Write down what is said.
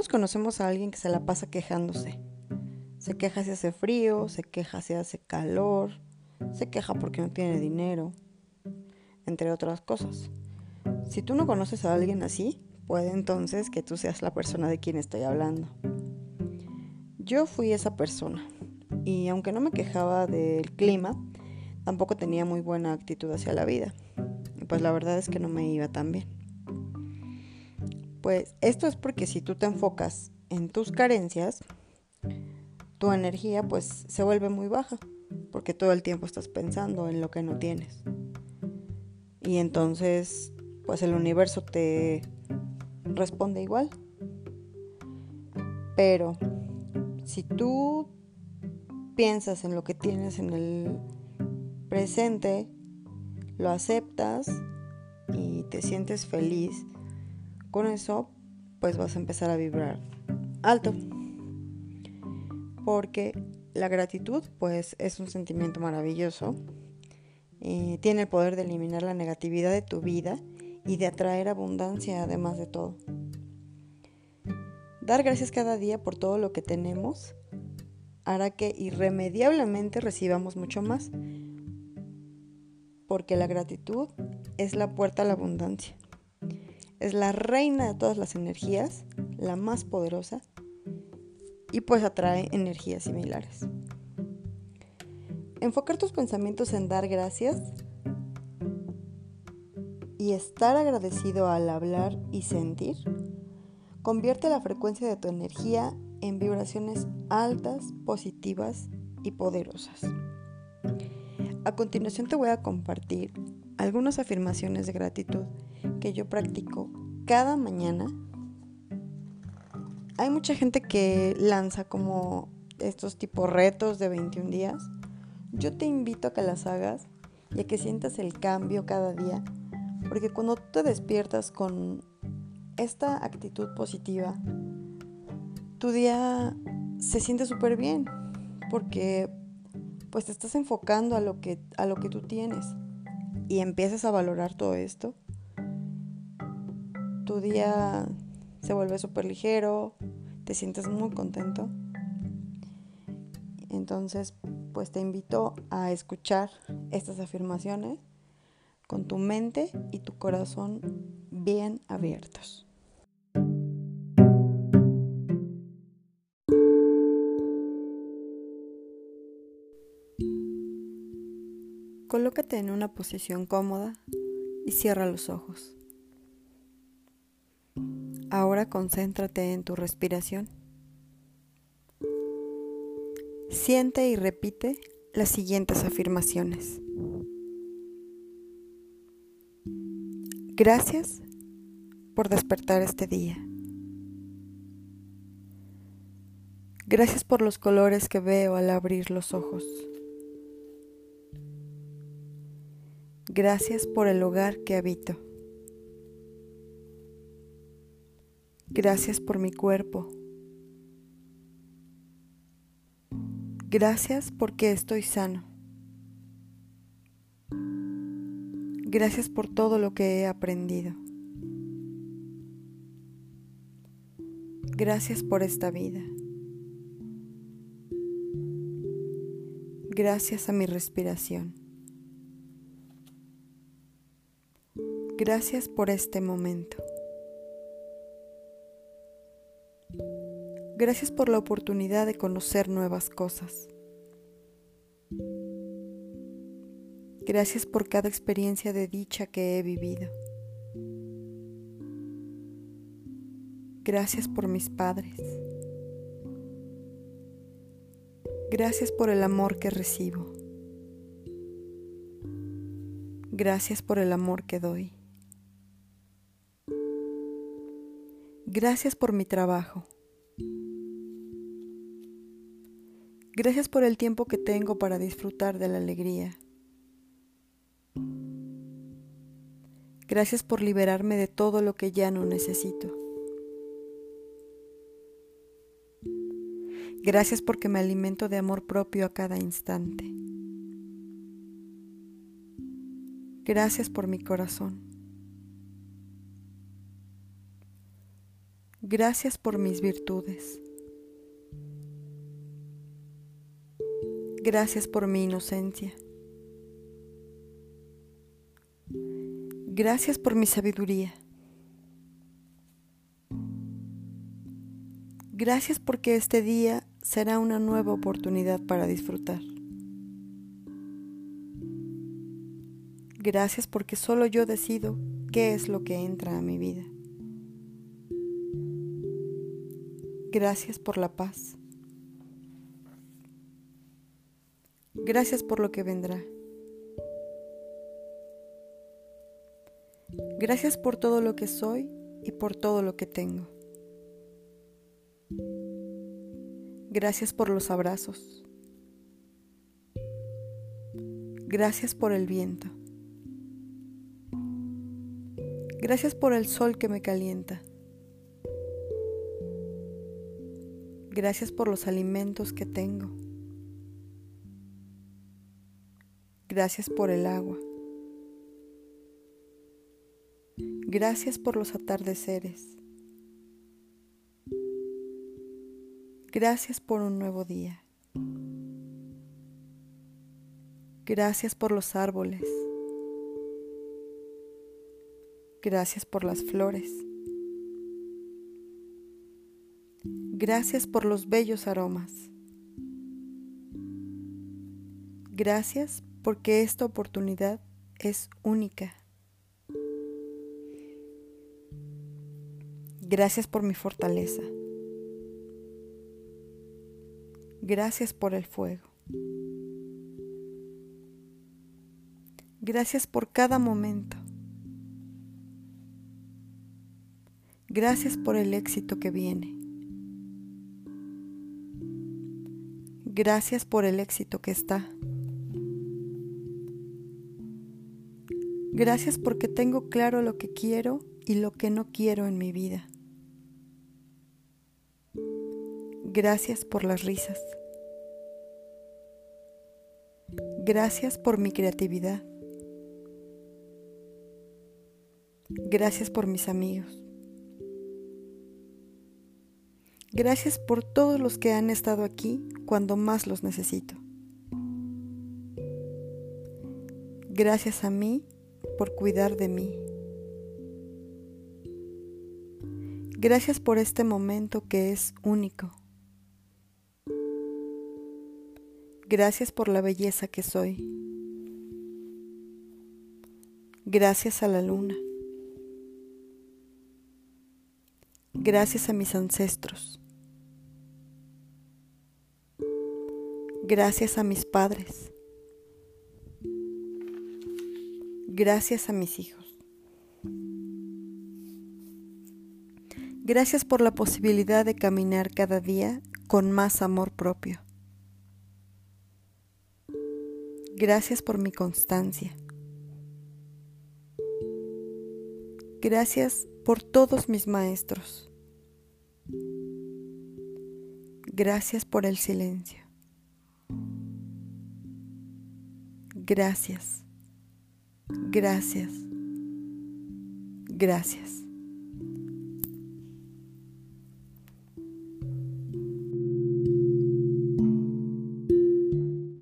Todos conocemos a alguien que se la pasa quejándose. Se queja si hace frío, se queja si hace calor, se queja porque no tiene dinero, entre otras cosas. Si tú no conoces a alguien así, puede entonces que tú seas la persona de quien estoy hablando. Yo fui esa persona y aunque no me quejaba del clima, tampoco tenía muy buena actitud hacia la vida. pues la verdad es que no me iba tan bien. Pues esto es porque si tú te enfocas en tus carencias, tu energía pues se vuelve muy baja, porque todo el tiempo estás pensando en lo que no tienes. Y entonces pues el universo te responde igual. Pero si tú piensas en lo que tienes en el presente, lo aceptas y te sientes feliz, con eso pues vas a empezar a vibrar alto. Porque la gratitud pues es un sentimiento maravilloso. Eh, tiene el poder de eliminar la negatividad de tu vida y de atraer abundancia además de todo. Dar gracias cada día por todo lo que tenemos hará que irremediablemente recibamos mucho más, porque la gratitud es la puerta a la abundancia. Es la reina de todas las energías, la más poderosa, y pues atrae energías similares. Enfocar tus pensamientos en dar gracias y estar agradecido al hablar y sentir convierte la frecuencia de tu energía en vibraciones altas, positivas y poderosas. A continuación te voy a compartir algunas afirmaciones de gratitud que yo practico cada mañana. Hay mucha gente que lanza como estos tipos retos de 21 días. Yo te invito a que las hagas y a que sientas el cambio cada día, porque cuando te despiertas con esta actitud positiva, tu día se siente súper bien porque pues te estás enfocando a lo que a lo que tú tienes y empiezas a valorar todo esto. Tu día se vuelve súper ligero, te sientes muy contento. Entonces, pues te invito a escuchar estas afirmaciones con tu mente y tu corazón bien abiertos. Colócate en una posición cómoda y cierra los ojos. Ahora concéntrate en tu respiración. Siente y repite las siguientes afirmaciones. Gracias por despertar este día. Gracias por los colores que veo al abrir los ojos. Gracias por el hogar que habito. Gracias por mi cuerpo. Gracias porque estoy sano. Gracias por todo lo que he aprendido. Gracias por esta vida. Gracias a mi respiración. Gracias por este momento. Gracias por la oportunidad de conocer nuevas cosas. Gracias por cada experiencia de dicha que he vivido. Gracias por mis padres. Gracias por el amor que recibo. Gracias por el amor que doy. Gracias por mi trabajo. Gracias por el tiempo que tengo para disfrutar de la alegría. Gracias por liberarme de todo lo que ya no necesito. Gracias porque me alimento de amor propio a cada instante. Gracias por mi corazón. Gracias por mis virtudes. Gracias por mi inocencia. Gracias por mi sabiduría. Gracias porque este día será una nueva oportunidad para disfrutar. Gracias porque solo yo decido qué es lo que entra a mi vida. Gracias por la paz. Gracias por lo que vendrá. Gracias por todo lo que soy y por todo lo que tengo. Gracias por los abrazos. Gracias por el viento. Gracias por el sol que me calienta. Gracias por los alimentos que tengo. Gracias por el agua. Gracias por los atardeceres. Gracias por un nuevo día. Gracias por los árboles. Gracias por las flores. Gracias por los bellos aromas. Gracias porque esta oportunidad es única. Gracias por mi fortaleza. Gracias por el fuego. Gracias por cada momento. Gracias por el éxito que viene. Gracias por el éxito que está. Gracias porque tengo claro lo que quiero y lo que no quiero en mi vida. Gracias por las risas. Gracias por mi creatividad. Gracias por mis amigos. Gracias por todos los que han estado aquí cuando más los necesito. Gracias a mí por cuidar de mí. Gracias por este momento que es único. Gracias por la belleza que soy. Gracias a la luna. Gracias a mis ancestros. Gracias a mis padres. Gracias a mis hijos. Gracias por la posibilidad de caminar cada día con más amor propio. Gracias por mi constancia. Gracias por todos mis maestros. Gracias por el silencio. Gracias. Gracias. Gracias.